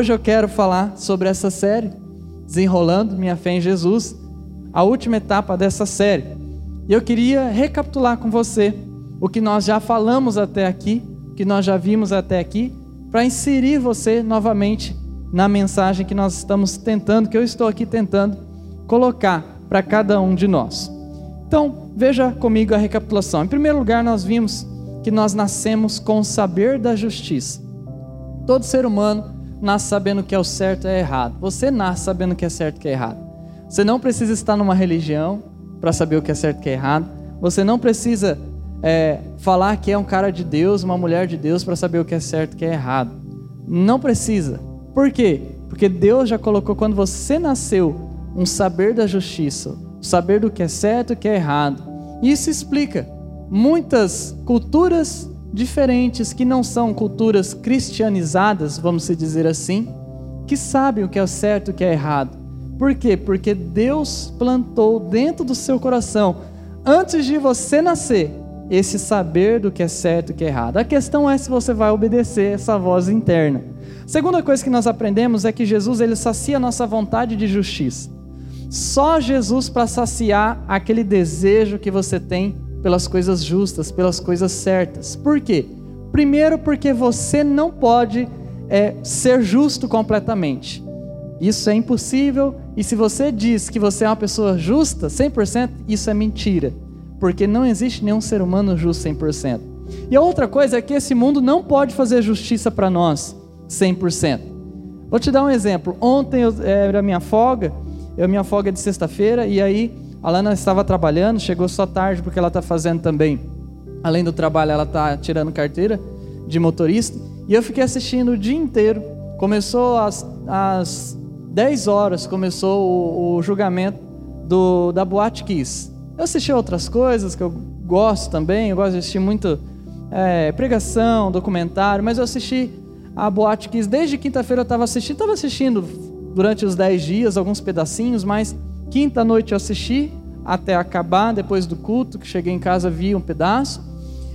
hoje eu quero falar sobre essa série, Desenrolando Minha Fé em Jesus, a última etapa dessa série. E eu queria recapitular com você o que nós já falamos até aqui, o que nós já vimos até aqui, para inserir você novamente na mensagem que nós estamos tentando, que eu estou aqui tentando colocar para cada um de nós. Então, veja comigo a recapitulação. Em primeiro lugar, nós vimos que nós nascemos com o saber da justiça. Todo ser humano nasce sabendo que é o certo e é errado. Você nasce sabendo que é certo e que é errado. Você não precisa estar numa religião para saber o que é certo e o que é errado. Você não precisa é, falar que é um cara de Deus, uma mulher de Deus para saber o que é certo e o que é errado. Não precisa. Por quê? Porque Deus já colocou quando você nasceu um saber da justiça, um saber do que é certo e o que é errado. E isso explica muitas culturas diferentes que não são culturas cristianizadas, vamos dizer assim, que sabem o que é certo e o que é errado. Por quê? Porque Deus plantou dentro do seu coração, antes de você nascer, esse saber do que é certo e o que é errado. A questão é se você vai obedecer essa voz interna. Segunda coisa que nós aprendemos é que Jesus ele sacia a nossa vontade de justiça. Só Jesus para saciar aquele desejo que você tem pelas coisas justas, pelas coisas certas. Por quê? Primeiro, porque você não pode é, ser justo completamente. Isso é impossível, e se você diz que você é uma pessoa justa 100%, isso é mentira, porque não existe nenhum ser humano justo 100%. E a outra coisa é que esse mundo não pode fazer justiça para nós 100%. Vou te dar um exemplo. Ontem eu, era minha folga, eu minha folga é de sexta-feira, e aí a Lana estava trabalhando, chegou só tarde porque ela está fazendo também, além do trabalho, ela está tirando carteira de motorista. E eu fiquei assistindo o dia inteiro. Começou às, às 10 horas, começou o, o julgamento do, da Boate Kiss. Eu assisti outras coisas que eu gosto também, eu gosto de assistir muito é, pregação, documentário, mas eu assisti a Boate Kiss desde quinta-feira eu estava assistindo, estava assistindo durante os 10 dias alguns pedacinhos, mas Quinta noite eu assisti até acabar, depois do culto, que cheguei em casa, vi um pedaço.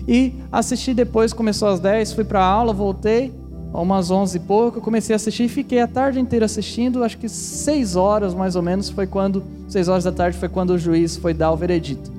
E assisti depois, começou às 10, fui para a aula, voltei, umas 11 e pouco, comecei a assistir e fiquei a tarde inteira assistindo, acho que 6 horas mais ou menos foi quando, 6 horas da tarde foi quando o juiz foi dar o veredito.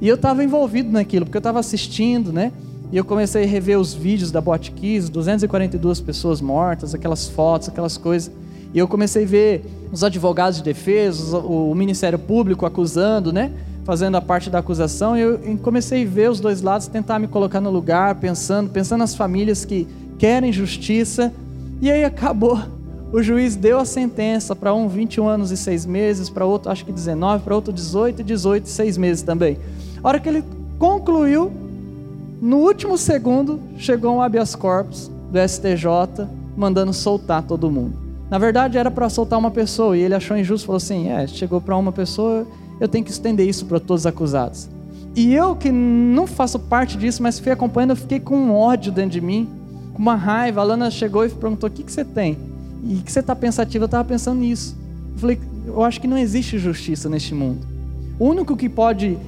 E eu estava envolvido naquilo, porque eu estava assistindo, né? E eu comecei a rever os vídeos da Botkiss, 242 pessoas mortas, aquelas fotos, aquelas coisas. E eu comecei a ver os advogados de defesa, o Ministério Público acusando, né? Fazendo a parte da acusação. E eu comecei a ver os dois lados, tentar me colocar no lugar, pensando, pensando nas famílias que querem justiça. E aí acabou. O juiz deu a sentença para um 21 anos e 6 meses, para outro acho que 19, para outro 18 e 18 e 6 meses também. A hora que ele concluiu, no último segundo, chegou um habeas corpus do STJ mandando soltar todo mundo. Na verdade, era para soltar uma pessoa e ele achou injusto, falou assim: é, chegou para uma pessoa, eu tenho que estender isso para todos os acusados. E eu, que não faço parte disso, mas fui acompanhando, eu fiquei com um ódio dentro de mim, com uma raiva. A Lana chegou e perguntou: o que, que você tem? E que você está pensativo? Eu estava pensando nisso. Eu falei: eu acho que não existe justiça neste mundo. O único que pode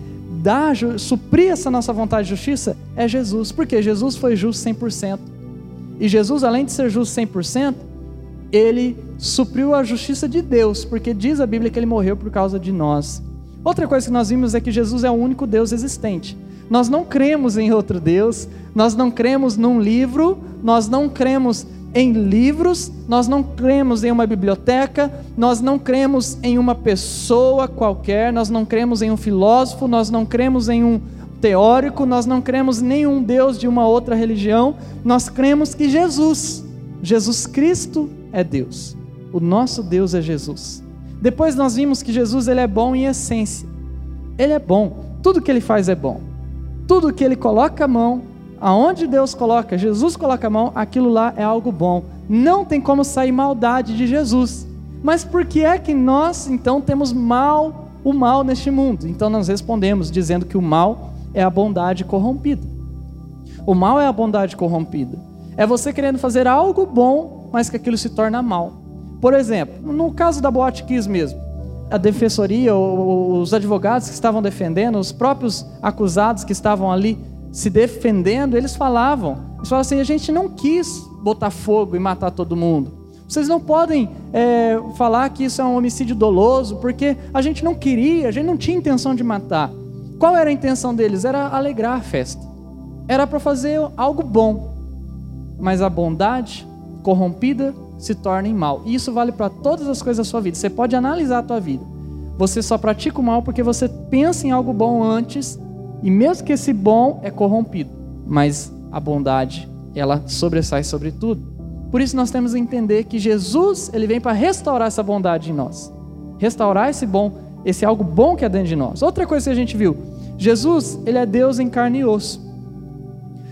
dar, suprir essa nossa vontade de justiça é Jesus, porque Jesus foi justo 100%. E Jesus, além de ser justo 100%, ele supriu a justiça de Deus, porque diz a Bíblia que ele morreu por causa de nós. Outra coisa que nós vimos é que Jesus é o único Deus existente. Nós não cremos em outro Deus, nós não cremos num livro, nós não cremos em livros, nós não cremos em uma biblioteca, nós não cremos em uma pessoa qualquer, nós não cremos em um filósofo, nós não cremos em um teórico, nós não cremos em nenhum Deus de uma outra religião, nós cremos que Jesus, Jesus Cristo, é Deus. O nosso Deus é Jesus. Depois nós vimos que Jesus ele é bom em essência. Ele é bom. Tudo que ele faz é bom. Tudo que ele coloca a mão, aonde Deus coloca, Jesus coloca a mão, aquilo lá é algo bom. Não tem como sair maldade de Jesus. Mas por que é que nós então temos mal, o mal neste mundo? Então nós respondemos dizendo que o mal é a bondade corrompida. O mal é a bondade corrompida. É você querendo fazer algo bom mas que aquilo se torna mal. Por exemplo, no caso da Boate Kiss mesmo, a defensoria, os advogados que estavam defendendo, os próprios acusados que estavam ali se defendendo, eles falavam, eles falavam assim, a gente não quis botar fogo e matar todo mundo. Vocês não podem é, falar que isso é um homicídio doloso, porque a gente não queria, a gente não tinha intenção de matar. Qual era a intenção deles? Era alegrar a festa. Era para fazer algo bom. Mas a bondade corrompida se torna em mal. E isso vale para todas as coisas da sua vida. Você pode analisar a tua vida. Você só pratica o mal porque você pensa em algo bom antes, e mesmo que esse bom é corrompido, mas a bondade, ela sobressai sobre tudo. Por isso nós temos que entender que Jesus, ele vem para restaurar essa bondade em nós. Restaurar esse bom, esse algo bom que é dentro de nós. Outra coisa que a gente viu, Jesus, ele é Deus em carne e osso.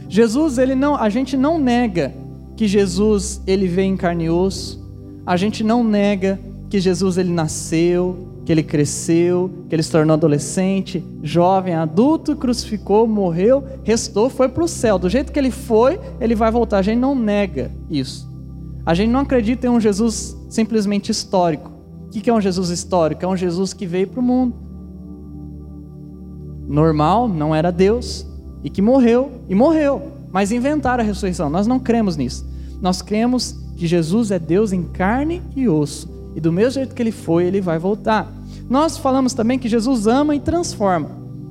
Jesus, ele não, a gente não nega que Jesus, ele veio em carne e osso. A gente não nega que Jesus ele nasceu, que ele cresceu, que ele se tornou adolescente, jovem, adulto, crucificou, morreu, restou, foi para o céu. Do jeito que ele foi, ele vai voltar. A gente não nega isso. A gente não acredita em um Jesus simplesmente histórico. O que é um Jesus histórico? É um Jesus que veio para o mundo. Normal, não era Deus, e que morreu, e morreu. Mas inventaram a ressurreição. Nós não cremos nisso. Nós cremos que Jesus é Deus em carne e osso. E do mesmo jeito que ele foi, ele vai voltar. Nós falamos também que Jesus ama e transforma.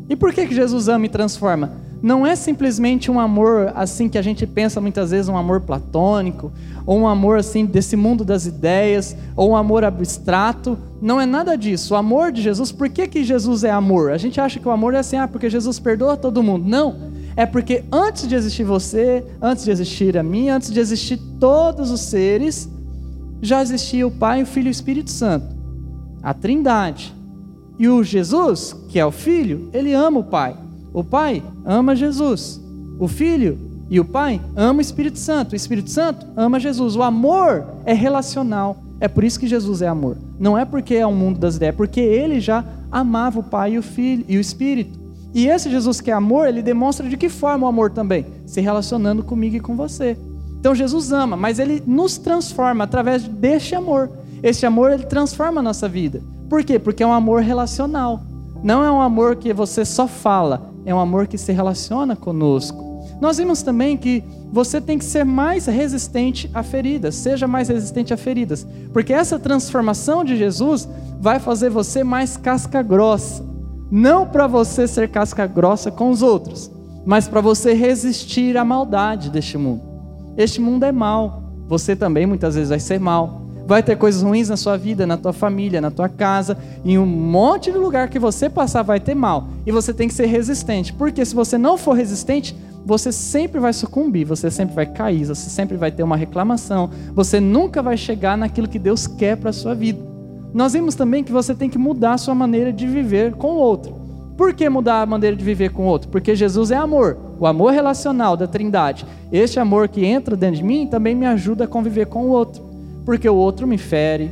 E por que, que Jesus ama e transforma? não é simplesmente um amor assim que a gente pensa muitas vezes, um amor platônico, ou um amor assim desse mundo das ideias, ou um amor abstrato. Não é nada disso. O amor de Jesus, por que, que Jesus é amor? A gente acha que o amor é assim, ah, porque Jesus perdoa todo mundo. Não. É porque antes de existir você, antes de existir a mim, antes de existir todos os seres, já existia o Pai, o Filho e o Espírito Santo. A Trindade. E o Jesus, que é o Filho, ele ama o Pai. O Pai ama Jesus. O Filho e o Pai ama o Espírito Santo. O Espírito Santo ama Jesus. O amor é relacional. É por isso que Jesus é amor. Não é porque é um mundo das ideias, é porque ele já amava o Pai e o Filho e o Espírito. E esse Jesus que é amor, ele demonstra de que forma o amor também? Se relacionando comigo e com você. Então Jesus ama, mas ele nos transforma através deste amor. Este amor ele transforma a nossa vida. Por quê? Porque é um amor relacional. Não é um amor que você só fala, é um amor que se relaciona conosco. Nós vimos também que você tem que ser mais resistente a feridas, seja mais resistente a feridas, porque essa transformação de Jesus vai fazer você mais casca grossa. Não para você ser casca grossa com os outros, mas para você resistir à maldade deste mundo. Este mundo é mal, você também muitas vezes vai ser mal. Vai ter coisas ruins na sua vida, na tua família, na tua casa, em um monte de lugar que você passar vai ter mal. E você tem que ser resistente, porque se você não for resistente, você sempre vai sucumbir, você sempre vai cair, você sempre vai ter uma reclamação, você nunca vai chegar naquilo que Deus quer para sua vida. Nós vimos também que você tem que mudar a sua maneira de viver com o outro. Por que mudar a maneira de viver com o outro? Porque Jesus é amor, o amor relacional da Trindade. Este amor que entra dentro de mim também me ajuda a conviver com o outro porque o outro me fere,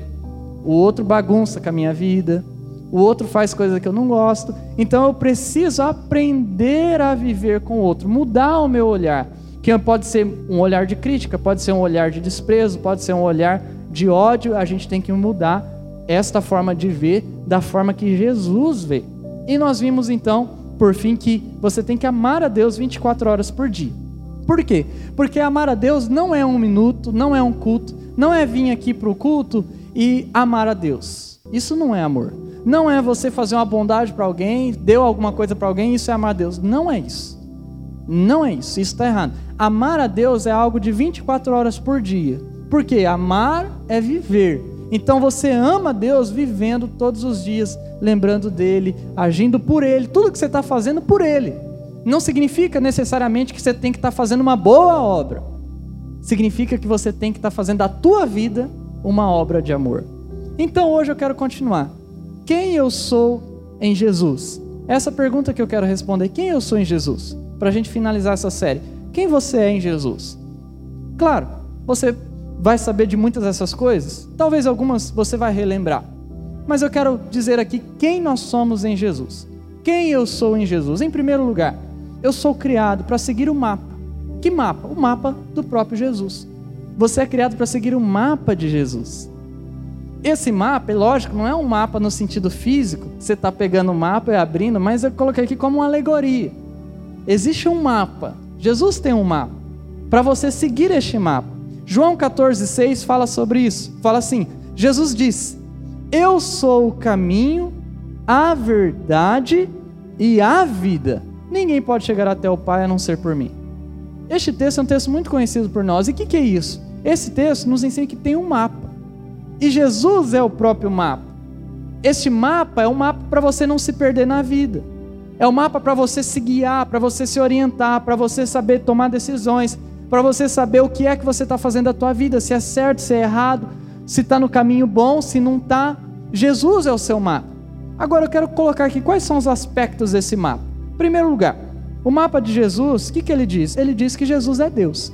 o outro bagunça com a minha vida, o outro faz coisas que eu não gosto. Então eu preciso aprender a viver com o outro, mudar o meu olhar. Que pode ser um olhar de crítica, pode ser um olhar de desprezo, pode ser um olhar de ódio. A gente tem que mudar esta forma de ver da forma que Jesus vê. E nós vimos então, por fim, que você tem que amar a Deus 24 horas por dia. Por quê? Porque amar a Deus não é um minuto, não é um culto, não é vir aqui para o culto e amar a Deus. Isso não é amor. Não é você fazer uma bondade para alguém, deu alguma coisa para alguém, isso é amar a Deus. Não é isso. Não é isso. Isso está errado. Amar a Deus é algo de 24 horas por dia. Porque amar é viver. Então você ama Deus vivendo todos os dias, lembrando dele, agindo por ele, tudo que você está fazendo por ele não significa necessariamente que você tem que estar tá fazendo uma boa obra. Significa que você tem que estar tá fazendo da tua vida uma obra de amor. Então hoje eu quero continuar. Quem eu sou em Jesus? Essa pergunta que eu quero responder. Quem eu sou em Jesus? Para a gente finalizar essa série. Quem você é em Jesus? Claro, você vai saber de muitas dessas coisas. Talvez algumas você vai relembrar. Mas eu quero dizer aqui quem nós somos em Jesus. Quem eu sou em Jesus? Em primeiro lugar, eu sou criado para seguir o mapa. Que mapa? O mapa do próprio Jesus. Você é criado para seguir o mapa de Jesus. Esse mapa, é lógico, não é um mapa no sentido físico, você está pegando o mapa e abrindo, mas eu coloquei aqui como uma alegoria. Existe um mapa. Jesus tem um mapa. Para você seguir este mapa. João 14,6 fala sobre isso. Fala assim: Jesus disse: Eu sou o caminho, a verdade e a vida. Ninguém pode chegar até o Pai a não ser por mim. Este texto é um texto muito conhecido por nós. E o que, que é isso? Esse texto nos ensina que tem um mapa. E Jesus é o próprio mapa. Este mapa é um mapa para você não se perder na vida. É um mapa para você se guiar, para você se orientar, para você saber tomar decisões, para você saber o que é que você está fazendo da tua vida, se é certo, se é errado, se está no caminho bom, se não está. Jesus é o seu mapa. Agora eu quero colocar aqui quais são os aspectos desse mapa. Em primeiro lugar, o mapa de Jesus, o que, que ele diz? Ele diz que Jesus é Deus.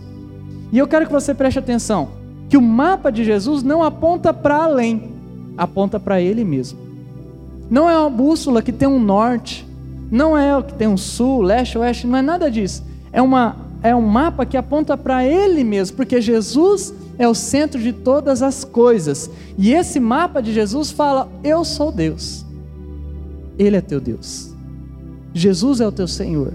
E eu quero que você preste atenção, que o mapa de Jesus não aponta para além, aponta para Ele mesmo. Não é uma bússola que tem um norte, não é o que tem um sul, leste, oeste, não é nada disso. É, uma, é um mapa que aponta para Ele mesmo, porque Jesus é o centro de todas as coisas. E esse mapa de Jesus fala: Eu sou Deus. Ele é teu Deus. Jesus é o teu Senhor.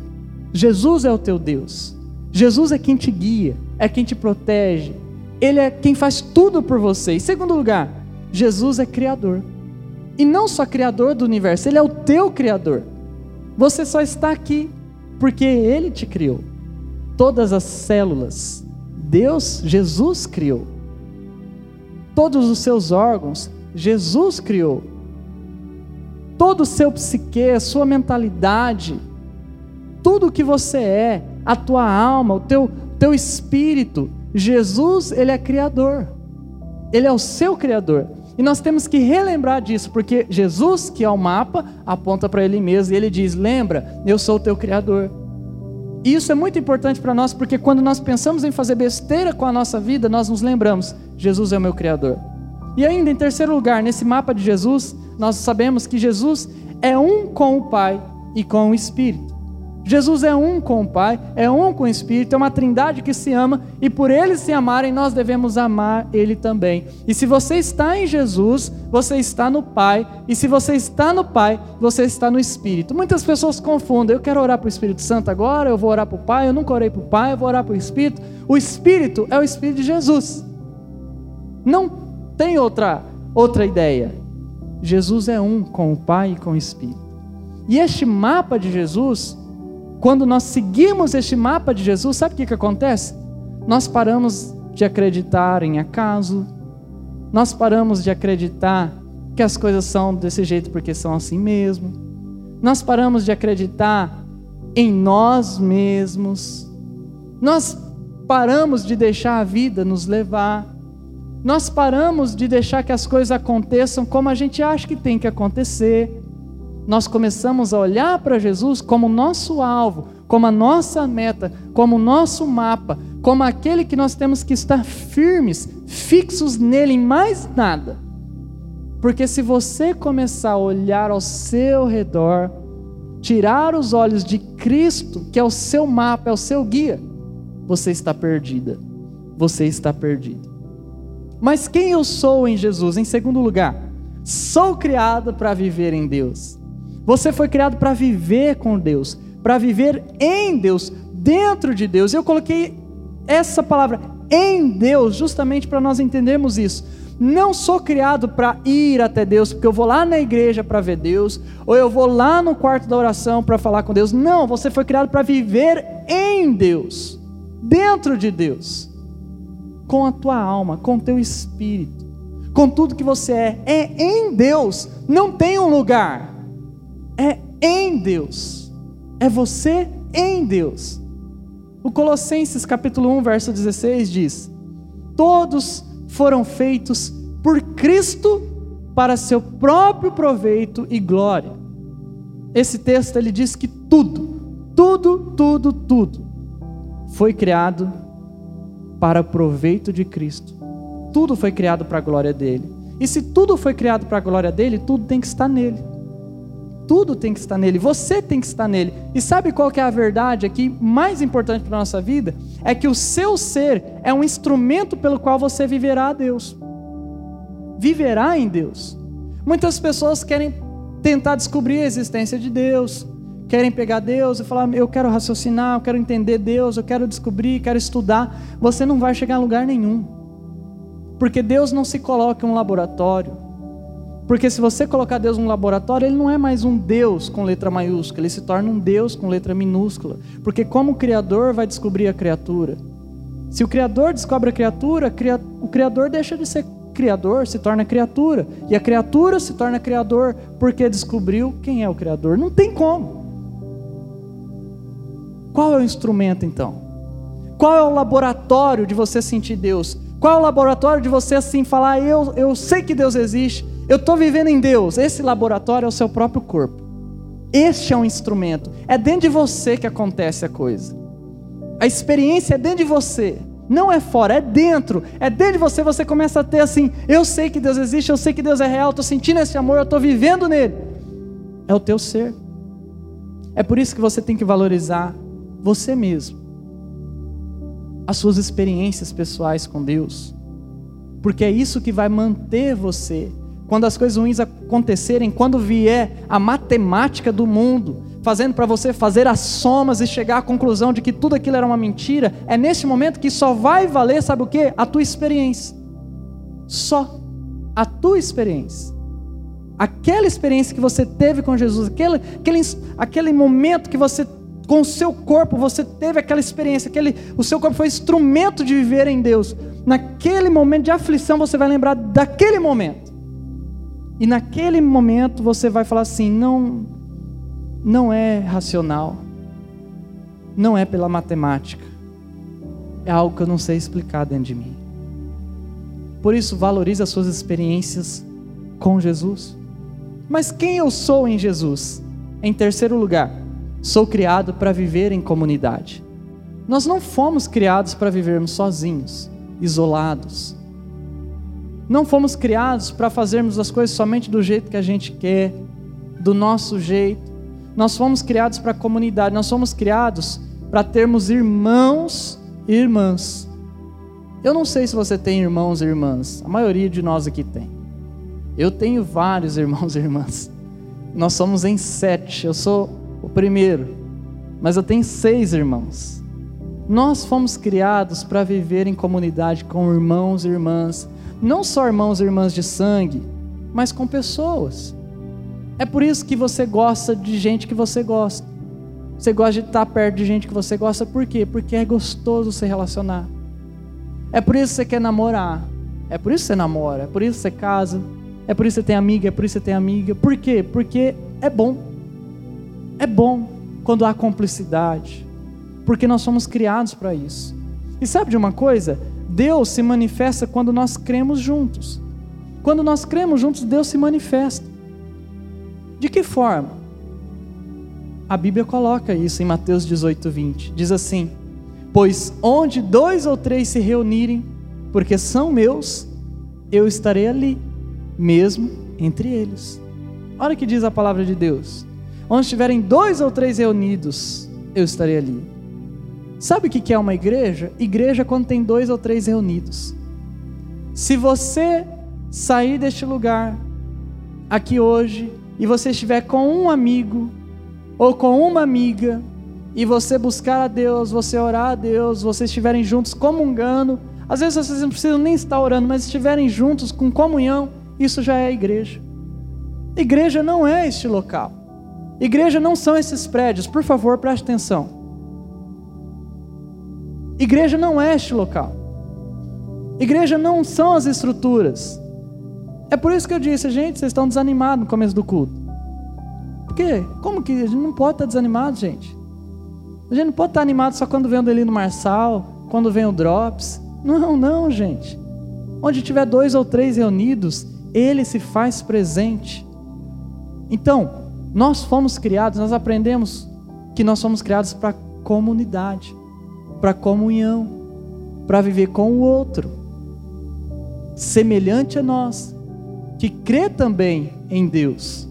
Jesus é o teu Deus. Jesus é quem te guia, é quem te protege. Ele é quem faz tudo por você. Em segundo lugar, Jesus é criador. E não só criador do universo, ele é o teu criador. Você só está aqui porque ele te criou. Todas as células, Deus, Jesus criou. Todos os seus órgãos, Jesus criou todo o seu psique, a sua mentalidade, tudo o que você é, a tua alma, o teu, teu espírito, Jesus, ele é criador. Ele é o seu criador. E nós temos que relembrar disso, porque Jesus, que é o mapa, aponta para ele mesmo e ele diz: Lembra, eu sou o teu criador. E isso é muito importante para nós, porque quando nós pensamos em fazer besteira com a nossa vida, nós nos lembramos: Jesus é o meu criador. E ainda, em terceiro lugar, nesse mapa de Jesus, nós sabemos que Jesus é um com o Pai e com o Espírito. Jesus é um com o Pai, é um com o Espírito, é uma trindade que se ama e por eles se amarem, nós devemos amar Ele também. E se você está em Jesus, você está no Pai, e se você está no Pai, você está no Espírito. Muitas pessoas confundem, eu quero orar para o Espírito Santo agora, eu vou orar para o Pai, eu nunca orei para o Pai, eu vou orar para o Espírito. O Espírito é o Espírito de Jesus. Não tem outra, outra ideia. Jesus é um com o Pai e com o Espírito. E este mapa de Jesus, quando nós seguimos este mapa de Jesus, sabe o que, que acontece? Nós paramos de acreditar em acaso, nós paramos de acreditar que as coisas são desse jeito porque são assim mesmo, nós paramos de acreditar em nós mesmos, nós paramos de deixar a vida nos levar, nós paramos de deixar que as coisas aconteçam como a gente acha que tem que acontecer. Nós começamos a olhar para Jesus como nosso alvo, como a nossa meta, como o nosso mapa, como aquele que nós temos que estar firmes, fixos nele, em mais nada. Porque se você começar a olhar ao seu redor, tirar os olhos de Cristo, que é o seu mapa, é o seu guia, você está perdida. Você está perdido. Mas quem eu sou em Jesus? Em segundo lugar, sou criado para viver em Deus. Você foi criado para viver com Deus, para viver em Deus, dentro de Deus. Eu coloquei essa palavra em Deus justamente para nós entendermos isso. Não sou criado para ir até Deus, porque eu vou lá na igreja para ver Deus, ou eu vou lá no quarto da oração para falar com Deus. Não, você foi criado para viver em Deus, dentro de Deus com a tua alma, com o teu espírito, com tudo que você é. É em Deus, não tem um lugar. É em Deus. É você em Deus. O Colossenses capítulo 1, verso 16 diz: Todos foram feitos por Cristo para seu próprio proveito e glória. Esse texto ele diz que tudo, tudo, tudo, tudo foi criado para o proveito de Cristo. Tudo foi criado para a glória dele. E se tudo foi criado para a glória dele, tudo tem que estar nele. Tudo tem que estar nele, você tem que estar nele. E sabe qual que é a verdade aqui mais importante para a nossa vida? É que o seu ser é um instrumento pelo qual você viverá a Deus. Viverá em Deus. Muitas pessoas querem tentar descobrir a existência de Deus, querem pegar Deus e falar, eu quero raciocinar, eu quero entender Deus, eu quero descobrir, quero estudar, você não vai chegar a lugar nenhum. Porque Deus não se coloca em um laboratório. Porque se você colocar Deus num laboratório, ele não é mais um Deus com letra maiúscula, ele se torna um Deus com letra minúscula. Porque como o Criador vai descobrir a criatura? Se o Criador descobre a criatura, o Criador deixa de ser Criador, se torna criatura. E a criatura se torna Criador porque descobriu quem é o Criador. Não tem como. Qual é o instrumento então? Qual é o laboratório de você sentir Deus? Qual é o laboratório de você assim falar, eu, eu sei que Deus existe, eu estou vivendo em Deus? Esse laboratório é o seu próprio corpo. Este é um instrumento. É dentro de você que acontece a coisa. A experiência é dentro de você. Não é fora, é dentro. É dentro de você. Você começa a ter assim: eu sei que Deus existe, eu sei que Deus é real, estou sentindo esse amor, eu estou vivendo nele. É o teu ser. É por isso que você tem que valorizar você mesmo, as suas experiências pessoais com Deus, porque é isso que vai manter você. Quando as coisas ruins acontecerem, quando vier a matemática do mundo, fazendo para você fazer as somas e chegar à conclusão de que tudo aquilo era uma mentira, é nesse momento que só vai valer, sabe o que? A tua experiência. Só a tua experiência. Aquela experiência que você teve com Jesus, aquele, aquele, aquele momento que você com o seu corpo você teve aquela experiência, aquele, o seu corpo foi instrumento de viver em Deus. Naquele momento de aflição você vai lembrar daquele momento. E naquele momento você vai falar assim: não, não é racional, não é pela matemática, é algo que eu não sei explicar dentro de mim. Por isso, valorize as suas experiências com Jesus. Mas quem eu sou em Jesus? Em terceiro lugar, Sou criado para viver em comunidade. Nós não fomos criados para vivermos sozinhos, isolados. Não fomos criados para fazermos as coisas somente do jeito que a gente quer, do nosso jeito. Nós fomos criados para a comunidade, nós fomos criados para termos irmãos e irmãs. Eu não sei se você tem irmãos e irmãs, a maioria de nós aqui tem. Eu tenho vários irmãos e irmãs. Nós somos em sete, eu sou o primeiro, mas eu tenho seis irmãos. Nós fomos criados para viver em comunidade com irmãos e irmãs, não só irmãos e irmãs de sangue, mas com pessoas. É por isso que você gosta de gente que você gosta. Você gosta de estar perto de gente que você gosta, por quê? Porque é gostoso se relacionar. É por isso que você quer namorar. É por isso que você namora. É por isso que você casa. É por isso que você tem amiga. É por isso que você tem amiga. Por quê? Porque é bom. É bom quando há cumplicidade, porque nós somos criados para isso. E sabe de uma coisa? Deus se manifesta quando nós cremos juntos. Quando nós cremos juntos, Deus se manifesta. De que forma? A Bíblia coloca isso em Mateus 18, 20. Diz assim: Pois onde dois ou três se reunirem, porque são meus, eu estarei ali, mesmo entre eles. Olha o que diz a palavra de Deus. Onde estiverem dois ou três reunidos, eu estarei ali. Sabe o que é uma igreja? Igreja é quando tem dois ou três reunidos. Se você sair deste lugar aqui hoje e você estiver com um amigo ou com uma amiga e você buscar a Deus, você orar a Deus, vocês estiverem juntos comungando, às vezes vocês não precisam nem estar orando, mas estiverem juntos com comunhão, isso já é igreja. Igreja não é este local. Igreja não são esses prédios, por favor, preste atenção. Igreja não é este local. Igreja não são as estruturas. É por isso que eu disse, gente, vocês estão desanimados no começo do culto. Por quê? Como que a gente não pode estar desanimado, gente? A gente não pode estar animado só quando vem o Delino Marçal, quando vem o Drops. Não, não, gente. Onde tiver dois ou três reunidos, ele se faz presente. Então, nós fomos criados, nós aprendemos que nós fomos criados para comunidade, para comunhão, para viver com o outro, semelhante a nós, que crê também em Deus.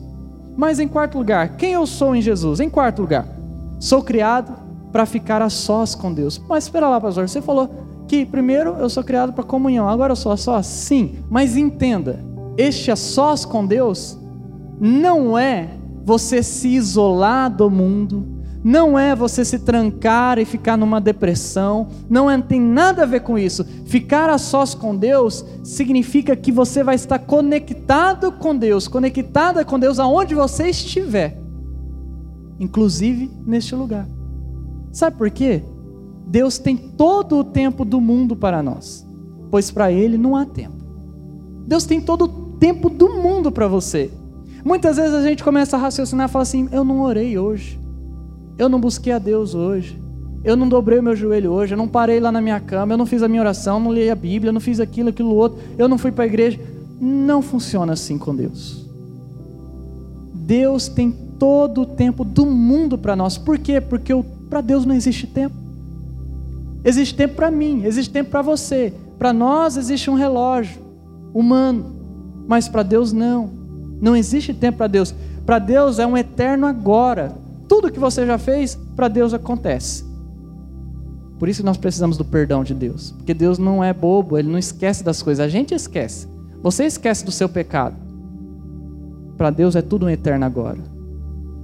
Mas em quarto lugar, quem eu sou em Jesus? Em quarto lugar, sou criado para ficar a sós com Deus. Mas espera lá, pastor, você falou que primeiro eu sou criado para comunhão, agora eu sou a sós? Sim, mas entenda, este a sós com Deus não é você se isolar do mundo, não é você se trancar e ficar numa depressão, não é, tem nada a ver com isso. Ficar a sós com Deus significa que você vai estar conectado com Deus, conectada com Deus aonde você estiver, inclusive neste lugar. Sabe por quê? Deus tem todo o tempo do mundo para nós, pois para Ele não há tempo. Deus tem todo o tempo do mundo para você. Muitas vezes a gente começa a raciocinar e fala assim: eu não orei hoje. Eu não busquei a Deus hoje. Eu não dobrei o meu joelho hoje. Eu não parei lá na minha cama. Eu não fiz a minha oração. Não li a Bíblia. Não fiz aquilo, aquilo outro. Eu não fui para a igreja. Não funciona assim com Deus. Deus tem todo o tempo do mundo para nós. Por quê? Porque para Deus não existe tempo. Existe tempo para mim, existe tempo para você. Para nós existe um relógio humano, mas para Deus não. Não existe tempo para Deus. Para Deus é um eterno agora. Tudo que você já fez, para Deus acontece. Por isso nós precisamos do perdão de Deus. Porque Deus não é bobo, Ele não esquece das coisas. A gente esquece. Você esquece do seu pecado. Para Deus é tudo um eterno agora.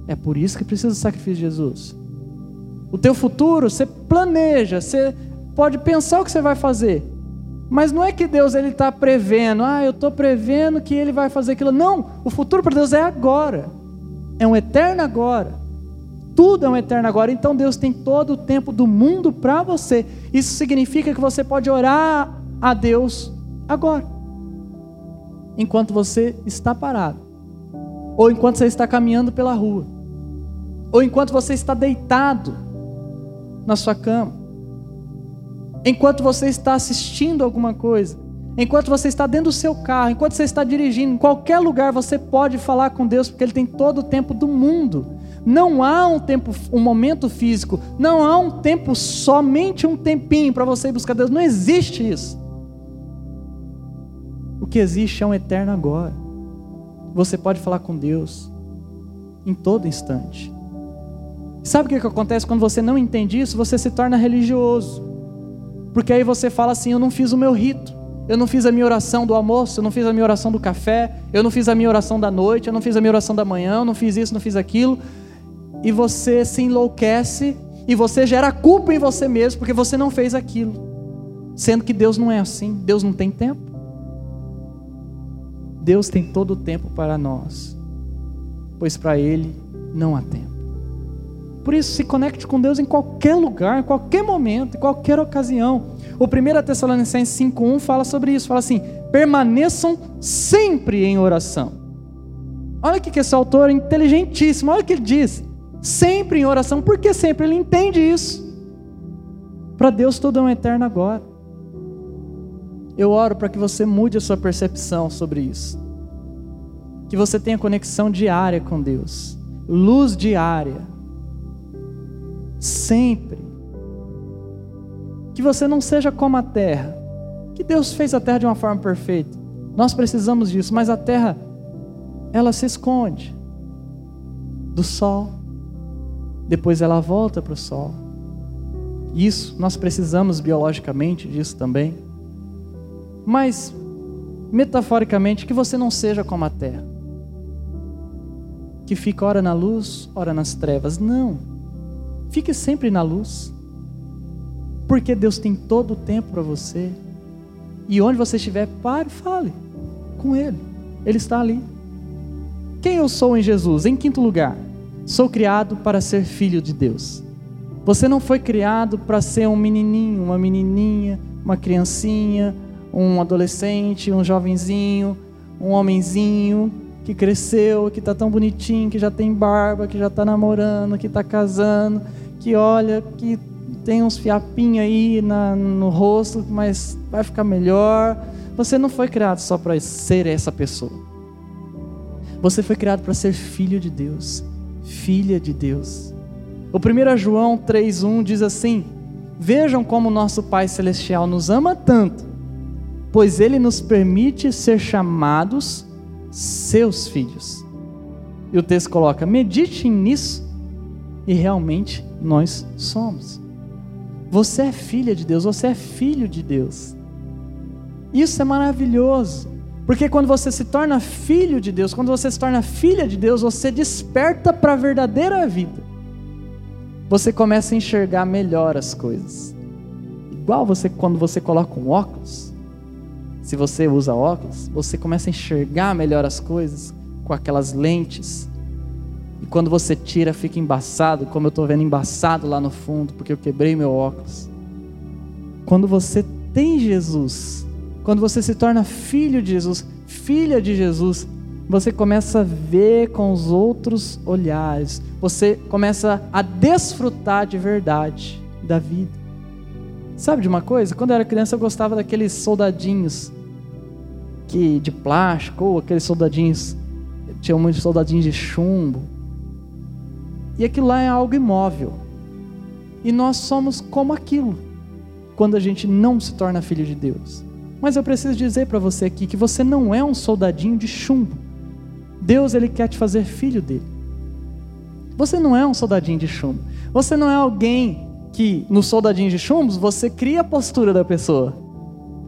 É por isso que precisa do sacrifício de Jesus. O teu futuro, você planeja, você pode pensar o que você vai fazer. Mas não é que Deus ele está prevendo, ah, eu estou prevendo que ele vai fazer aquilo. Não, o futuro para Deus é agora. É um eterno agora. Tudo é um eterno agora. Então Deus tem todo o tempo do mundo para você. Isso significa que você pode orar a Deus agora. Enquanto você está parado. Ou enquanto você está caminhando pela rua. Ou enquanto você está deitado na sua cama. Enquanto você está assistindo alguma coisa. Enquanto você está dentro do seu carro, enquanto você está dirigindo, em qualquer lugar você pode falar com Deus, porque Ele tem todo o tempo do mundo. Não há um tempo, um momento físico, não há um tempo, somente um tempinho para você ir buscar Deus. Não existe isso. O que existe é um eterno agora. Você pode falar com Deus em todo instante. Sabe o que, que acontece quando você não entende isso? Você se torna religioso. Porque aí você fala assim: eu não fiz o meu rito. Eu não fiz a minha oração do almoço, eu não fiz a minha oração do café, eu não fiz a minha oração da noite, eu não fiz a minha oração da manhã, eu não fiz isso, não fiz aquilo e você se enlouquece e você gera culpa em você mesmo porque você não fez aquilo. Sendo que Deus não é assim, Deus não tem tempo. Deus tem todo o tempo para nós, pois para Ele não há tempo. Por isso, se conecte com Deus em qualquer lugar, em qualquer momento, em qualquer ocasião. O 1 Tessalonicenses 5,1 fala sobre isso: fala assim, permaneçam sempre em oração. Olha que esse autor é inteligentíssimo, olha o que ele diz sempre em oração, porque sempre ele entende isso. Para Deus tudo é um eterno agora. Eu oro para que você mude a sua percepção sobre isso. Que você tenha conexão diária com Deus, luz diária. Sempre. Que você não seja como a terra. Que Deus fez a terra de uma forma perfeita. Nós precisamos disso, mas a terra ela se esconde do sol, depois ela volta para o sol. Isso, nós precisamos biologicamente disso também. Mas, metaforicamente, que você não seja como a terra, que fica ora na luz, ora nas trevas. Não. Fique sempre na luz. Porque Deus tem todo o tempo para você. E onde você estiver, pare e fale com Ele. Ele está ali. Quem eu sou em Jesus? Em quinto lugar, Sou criado para ser filho de Deus. Você não foi criado para ser um menininho, uma menininha, uma criancinha, um adolescente, um jovenzinho, um homenzinho que cresceu, que está tão bonitinho, que já tem barba, que já está namorando, que está casando, que olha, que tem uns fiapinhos aí na, no rosto, mas vai ficar melhor. Você não foi criado só para ser essa pessoa. Você foi criado para ser filho de Deus filha de Deus. O 1 João 3,1 diz assim: Vejam como nosso Pai Celestial nos ama tanto, pois Ele nos permite ser chamados seus filhos. E o texto coloca: medite nisso, e realmente nós somos. Você é filha de Deus, você é filho de Deus. Isso é maravilhoso. Porque quando você se torna filho de Deus, quando você se torna filha de Deus, você desperta para a verdadeira vida. Você começa a enxergar melhor as coisas. Igual você quando você coloca um óculos. Se você usa óculos, você começa a enxergar melhor as coisas com aquelas lentes. E quando você tira, fica embaçado, como eu estou vendo embaçado lá no fundo, porque eu quebrei meu óculos. Quando você tem Jesus, quando você se torna filho de Jesus, filha de Jesus, você começa a ver com os outros olhares, você começa a desfrutar de verdade da vida. Sabe de uma coisa? Quando eu era criança eu gostava daqueles soldadinhos que de plástico, ou aqueles soldadinhos, tinha muitos soldadinhos de chumbo. E aquilo lá é algo imóvel. E nós somos como aquilo, quando a gente não se torna filho de Deus. Mas eu preciso dizer para você aqui que você não é um soldadinho de chumbo. Deus ele quer te fazer filho dele. Você não é um soldadinho de chumbo. Você não é alguém que no soldadinho de chumbos você cria a postura da pessoa.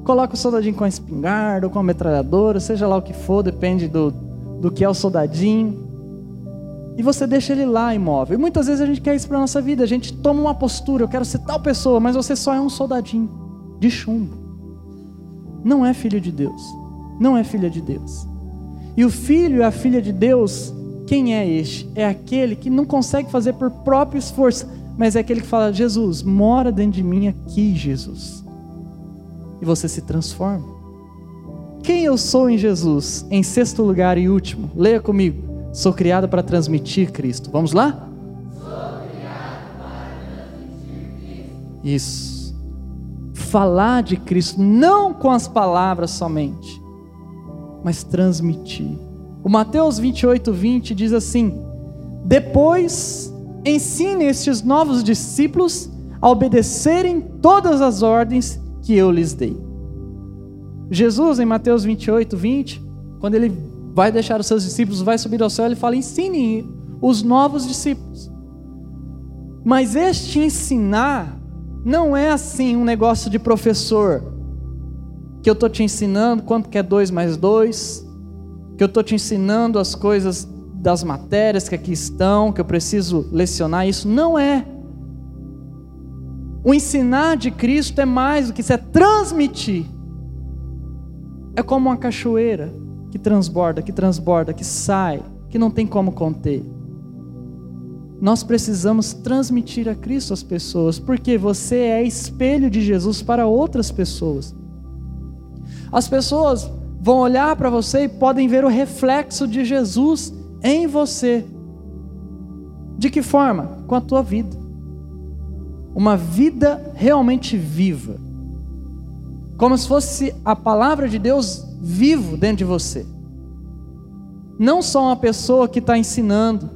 Coloca o soldadinho com a espingarda ou com a metralhadora, seja lá o que for, depende do, do que é o soldadinho. E você deixa ele lá imóvel. E muitas vezes a gente quer isso para nossa vida. A gente toma uma postura, eu quero ser tal pessoa, mas você só é um soldadinho de chumbo não é filho de Deus, não é filha de Deus. E o filho e a filha de Deus, quem é este? É aquele que não consegue fazer por próprio esforço, mas é aquele que fala: Jesus, mora dentro de mim aqui, Jesus. E você se transforma. Quem eu sou em Jesus? Em sexto lugar e último, leia comigo. Sou criado para transmitir Cristo. Vamos lá? Sou criado para transmitir Cristo. Isso falar de Cristo, não com as palavras somente, mas transmitir. O Mateus 28, 20 diz assim: Depois ensine estes novos discípulos a obedecerem todas as ordens que eu lhes dei. Jesus, em Mateus 28, 20, quando ele vai deixar os seus discípulos, vai subir ao céu, ele fala: ensine os novos discípulos. Mas este ensinar não é assim um negócio de professor, que eu estou te ensinando quanto que é 2 mais 2, que eu estou te ensinando as coisas das matérias que aqui estão, que eu preciso lecionar isso. Não é. O ensinar de Cristo é mais do que isso, é transmitir. É como uma cachoeira que transborda, que transborda, que sai, que não tem como conter. Nós precisamos transmitir a Cristo às pessoas, porque você é espelho de Jesus para outras pessoas. As pessoas vão olhar para você e podem ver o reflexo de Jesus em você. De que forma? Com a tua vida. Uma vida realmente viva. Como se fosse a palavra de Deus vivo dentro de você. Não só uma pessoa que está ensinando,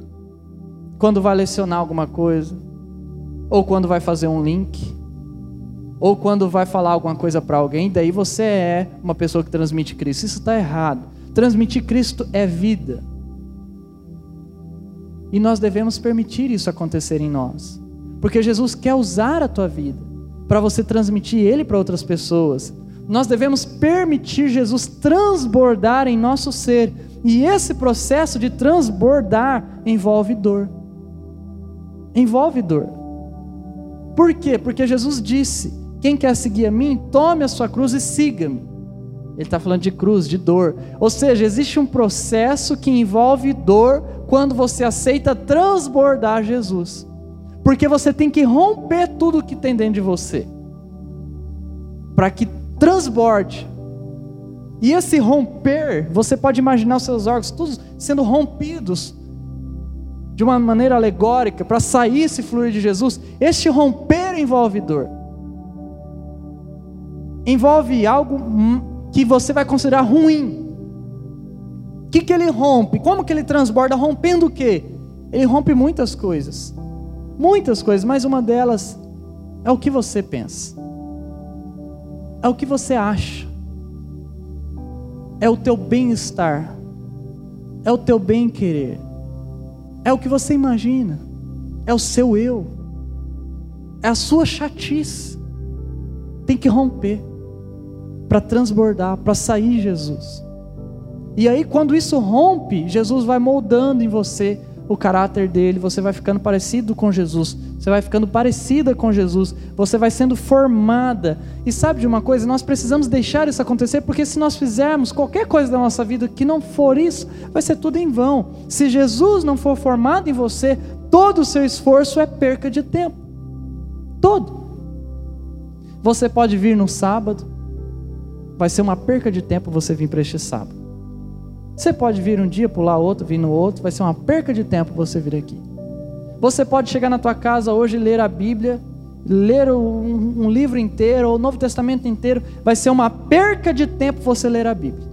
quando vai lecionar alguma coisa, ou quando vai fazer um link, ou quando vai falar alguma coisa para alguém, daí você é uma pessoa que transmite Cristo. Isso está errado. Transmitir Cristo é vida. E nós devemos permitir isso acontecer em nós. Porque Jesus quer usar a tua vida para você transmitir Ele para outras pessoas. Nós devemos permitir Jesus transbordar em nosso ser. E esse processo de transbordar envolve dor envolve dor. Por quê? Porque Jesus disse: quem quer seguir a mim, tome a sua cruz e siga-me. Ele está falando de cruz, de dor. Ou seja, existe um processo que envolve dor quando você aceita transbordar Jesus. Porque você tem que romper tudo que tem dentro de você. Para que transborde. E esse romper, você pode imaginar os seus órgãos todos sendo rompidos de uma maneira alegórica, para sair esse fluir de Jesus, este romper envolve dor. Envolve algo que você vai considerar ruim. O que, que ele rompe? Como que ele transborda? Rompendo o quê? Ele rompe muitas coisas. Muitas coisas, mas uma delas é o que você pensa. É o que você acha. É o teu bem-estar. É o teu bem-querer é o que você imagina, é o seu eu, é a sua chatice. Tem que romper para transbordar, para sair Jesus. E aí, quando isso rompe, Jesus vai moldando em você o caráter dele, você vai ficando parecido com Jesus, você vai ficando parecida com Jesus, você vai sendo formada. E sabe de uma coisa? Nós precisamos deixar isso acontecer, porque se nós fizermos qualquer coisa da nossa vida que não for isso, vai ser tudo em vão. Se Jesus não for formado em você, todo o seu esforço é perca de tempo. Todo. Você pode vir no sábado, vai ser uma perca de tempo você vir para este sábado. Você pode vir um dia, pular outro, vir no outro, vai ser uma perca de tempo você vir aqui. Você pode chegar na tua casa hoje e ler a Bíblia, ler um, um livro inteiro, ou o Novo Testamento inteiro, vai ser uma perca de tempo você ler a Bíblia.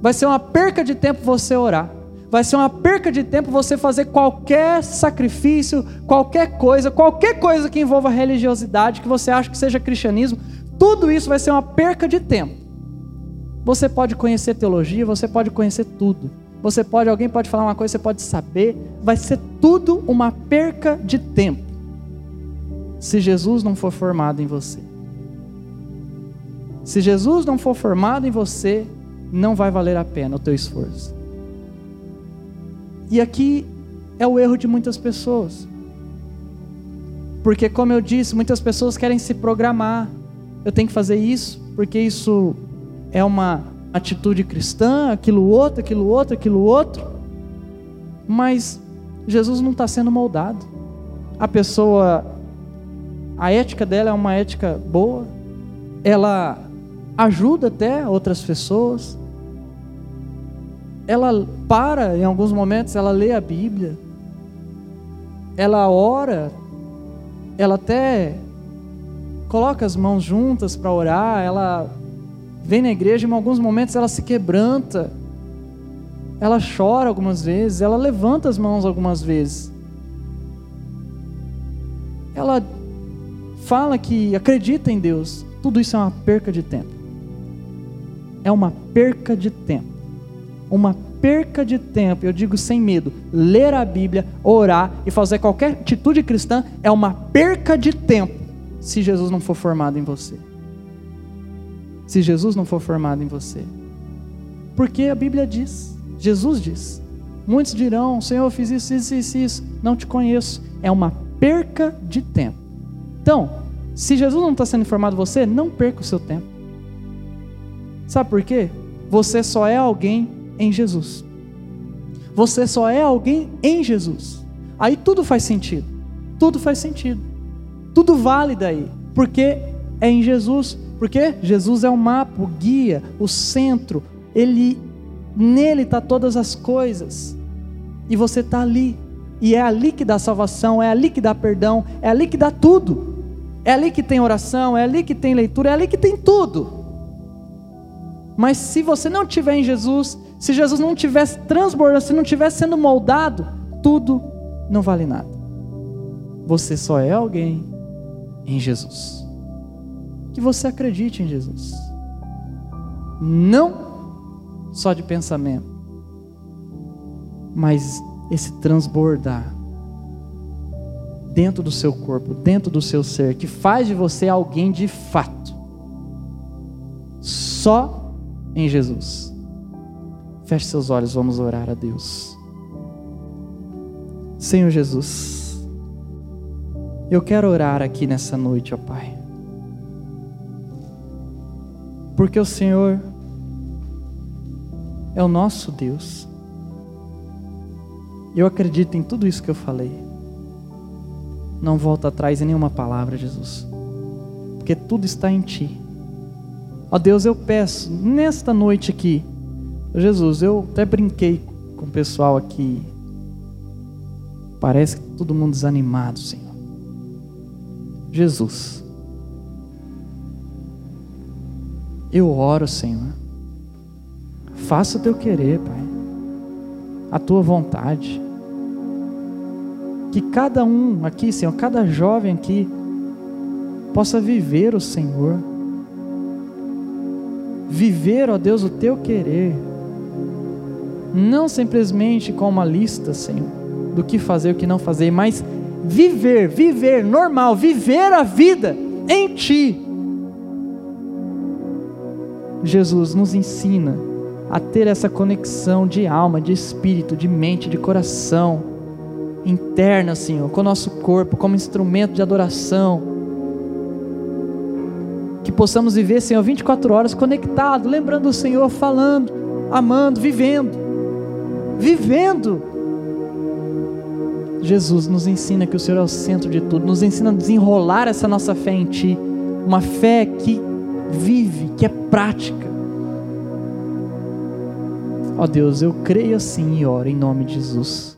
Vai ser uma perca de tempo você orar. Vai ser uma perca de tempo você fazer qualquer sacrifício, qualquer coisa, qualquer coisa que envolva religiosidade, que você acha que seja cristianismo, tudo isso vai ser uma perca de tempo. Você pode conhecer teologia, você pode conhecer tudo. Você pode, alguém pode falar uma coisa, você pode saber, vai ser tudo uma perca de tempo. Se Jesus não for formado em você. Se Jesus não for formado em você, não vai valer a pena o teu esforço. E aqui é o erro de muitas pessoas. Porque, como eu disse, muitas pessoas querem se programar. Eu tenho que fazer isso, porque isso é uma atitude cristã, aquilo outro, aquilo outro, aquilo outro. Mas Jesus não está sendo moldado. A pessoa, a ética dela é uma ética boa, ela ajuda até outras pessoas, ela para em alguns momentos, ela lê a Bíblia, ela ora, ela até coloca as mãos juntas para orar, ela vem na igreja, em alguns momentos ela se quebranta, ela chora algumas vezes, ela levanta as mãos algumas vezes. Ela fala que acredita em Deus. Tudo isso é uma perca de tempo. É uma perca de tempo. Uma perca de tempo, eu digo sem medo. Ler a Bíblia, orar e fazer qualquer atitude cristã é uma perca de tempo se Jesus não for formado em você se Jesus não for formado em você. Porque a Bíblia diz, Jesus diz. Muitos dirão: Senhor, eu fiz isso, isso, isso, isso. Não te conheço. É uma perca de tempo. Então, se Jesus não está sendo informado em você, não perca o seu tempo. Sabe por quê? Você só é alguém em Jesus. Você só é alguém em Jesus. Aí tudo faz sentido. Tudo faz sentido. Tudo vale daí. Porque é em Jesus. Porque Jesus é o mapa, o guia, o centro. Ele nele está todas as coisas. E você está ali. E é ali que dá salvação, é ali que dá perdão, é ali que dá tudo. É ali que tem oração, é ali que tem leitura, é ali que tem tudo. Mas se você não tiver em Jesus, se Jesus não tivesse transbordando, se não tivesse sendo moldado, tudo não vale nada. Você só é alguém em Jesus que você acredite em Jesus. Não só de pensamento, mas esse transbordar dentro do seu corpo, dentro do seu ser, que faz de você alguém de fato. Só em Jesus. Feche seus olhos, vamos orar a Deus. Senhor Jesus, eu quero orar aqui nessa noite, ó Pai. Porque o Senhor é o nosso Deus. Eu acredito em tudo isso que eu falei. Não volta atrás em nenhuma palavra, Jesus. Porque tudo está em Ti. Ó Deus, eu peço nesta noite aqui, Jesus, eu até brinquei com o pessoal aqui. Parece que todo mundo desanimado, Senhor. Jesus, Eu oro, Senhor. Faça o teu querer, Pai. A tua vontade. Que cada um aqui, Senhor, cada jovem aqui, possa viver o Senhor. Viver, ó Deus, o teu querer. Não simplesmente com uma lista, Senhor, do que fazer e o que não fazer, mas viver, viver normal, viver a vida em Ti Jesus nos ensina a ter essa conexão de alma, de espírito, de mente, de coração interna, Senhor, com o nosso corpo, como instrumento de adoração. Que possamos viver, Senhor, 24 horas conectado, lembrando o Senhor, falando, amando, vivendo. Vivendo. Jesus nos ensina que o Senhor é o centro de tudo, nos ensina a desenrolar essa nossa fé em Ti, uma fé que vive, que é prática. Ó Deus, eu creio assim e oro em nome de Jesus.